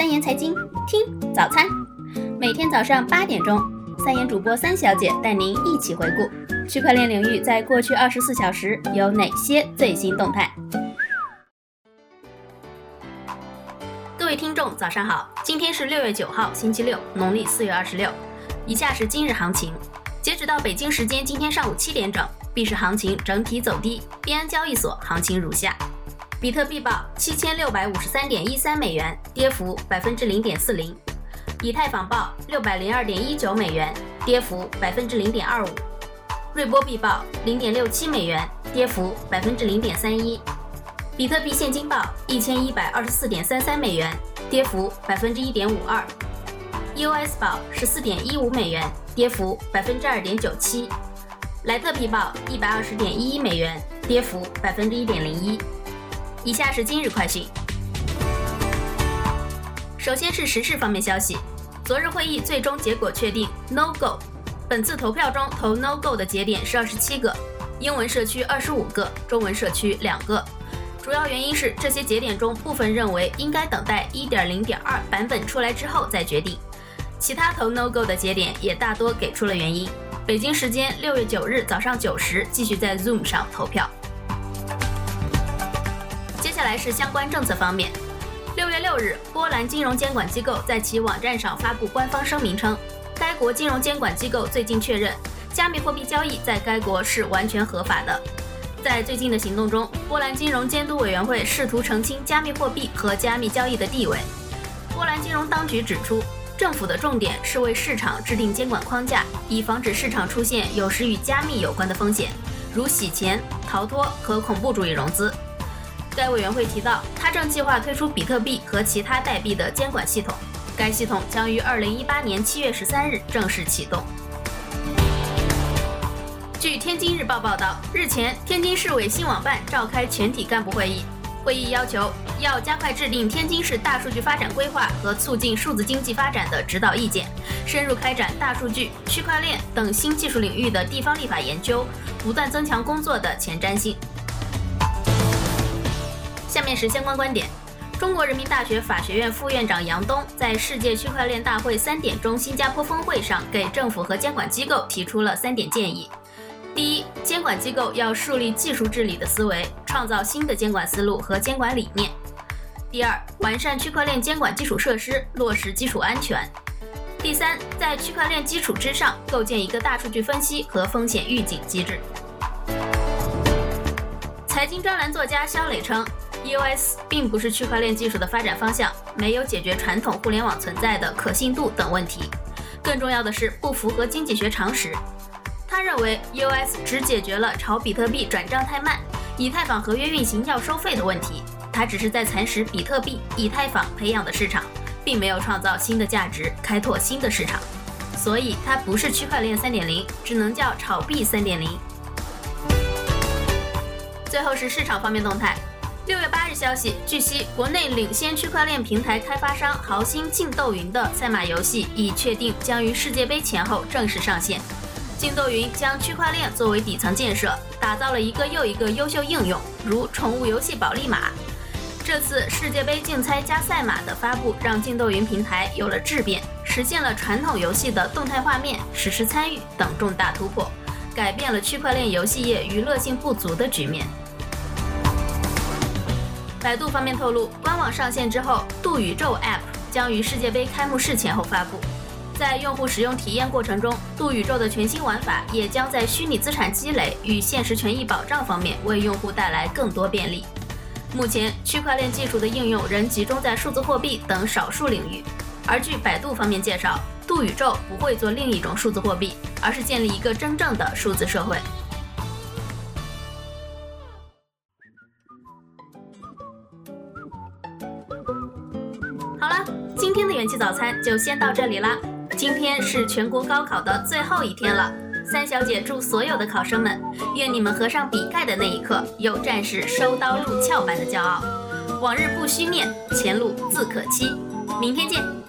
三言财经听早餐，每天早上八点钟，三言主播三小姐带您一起回顾区块链领域在过去二十四小时有哪些最新动态。各位听众，早上好，今天是六月九号，星期六，农历四月二十六。以下是今日行情，截止到北京时间今天上午七点整，币市行情整体走低，币安交易所行情如下。比特币报七千六百五十三点一三美元，跌幅百分之零点四零；以太坊报六百零二点一九美元，跌幅百分之零点二五；瑞波币报零点六七美元，跌幅百分之零点三一；比特币现金报一千一百二十四点三三美元，跌幅百分之一点五二；EOS 报十四点一五美元，跌幅百分之二点九七；莱特币报一百二十点一一美元，跌幅百分之一点零一。以下是今日快讯。首先是时事方面消息，昨日会议最终结果确定，No Go。本次投票中投 No Go 的节点是二十七个，英文社区二十五个，中文社区两个。主要原因是这些节点中部分认为应该等待一点零点二版本出来之后再决定。其他投 No Go 的节点也大多给出了原因。北京时间六月九日早上九时继续在 Zoom 上投票。还是相关政策方面。六月六日，波兰金融监管机构在其网站上发布官方声明称，该国金融监管机构最近确认，加密货币交易在该国是完全合法的。在最近的行动中，波兰金融监督委员会试图澄清加密货币和加密交易的地位。波兰金融当局指出，政府的重点是为市场制定监管框架，以防止市场出现有时与加密有关的风险，如洗钱、逃脱和恐怖主义融资。该委员会提到，他正计划推出比特币和其他代币的监管系统。该系统将于二零一八年七月十三日正式启动。据天津日报报道，日前，天津市委新网办召开全体干部会议，会议要求要加快制定天津市大数据发展规划和促进数字经济发展的指导意见，深入开展大数据、区块链等新技术领域的地方立法研究，不断增强工作的前瞻性。下面是相关观点。中国人民大学法学院副院长杨东在世界区块链大会三点钟新加坡峰会上，给政府和监管机构提出了三点建议：第一，监管机构要树立技术治理的思维，创造新的监管思路和监管理念；第二，完善区块链监管基础设施，落实基础安全；第三，在区块链基础之上，构建一个大数据分析和风险预警机制。财经专栏作家肖磊称。EOS 并不是区块链技术的发展方向，没有解决传统互联网存在的可信度等问题。更重要的是，不符合经济学常识。他认为 EOS 只解决了炒比特币转账太慢、以太坊合约运行要收费的问题。它只是在蚕食比特币、以太坊培养的市场，并没有创造新的价值，开拓新的市场。所以它不是区块链3.0，只能叫炒币3.0。最后是市场方面动态。六月八日消息，据悉，国内领先区块链平台开发商豪兴竞斗云的赛马游戏已确定将于世界杯前后正式上线。竞斗云将区块链作为底层建设，打造了一个又一个优秀应用，如宠物游戏宝利马。这次世界杯竞猜加赛马的发布，让竞斗云平台有了质变，实现了传统游戏的动态画面、实时参与等重大突破，改变了区块链游戏业娱乐性不足的局面。百度方面透露，官网上线之后，度宇宙 App 将于世界杯开幕式前后发布。在用户使用体验过程中，度宇宙的全新玩法也将在虚拟资产积累与现实权益保障方面为用户带来更多便利。目前，区块链技术的应用仍集中在数字货币等少数领域。而据百度方面介绍，度宇宙不会做另一种数字货币，而是建立一个真正的数字社会。元气早餐就先到这里啦。今天是全国高考的最后一天了，三小姐祝所有的考生们，愿你们合上笔盖的那一刻，有战士收刀入鞘般的骄傲。往日不须念，前路自可期。明天见。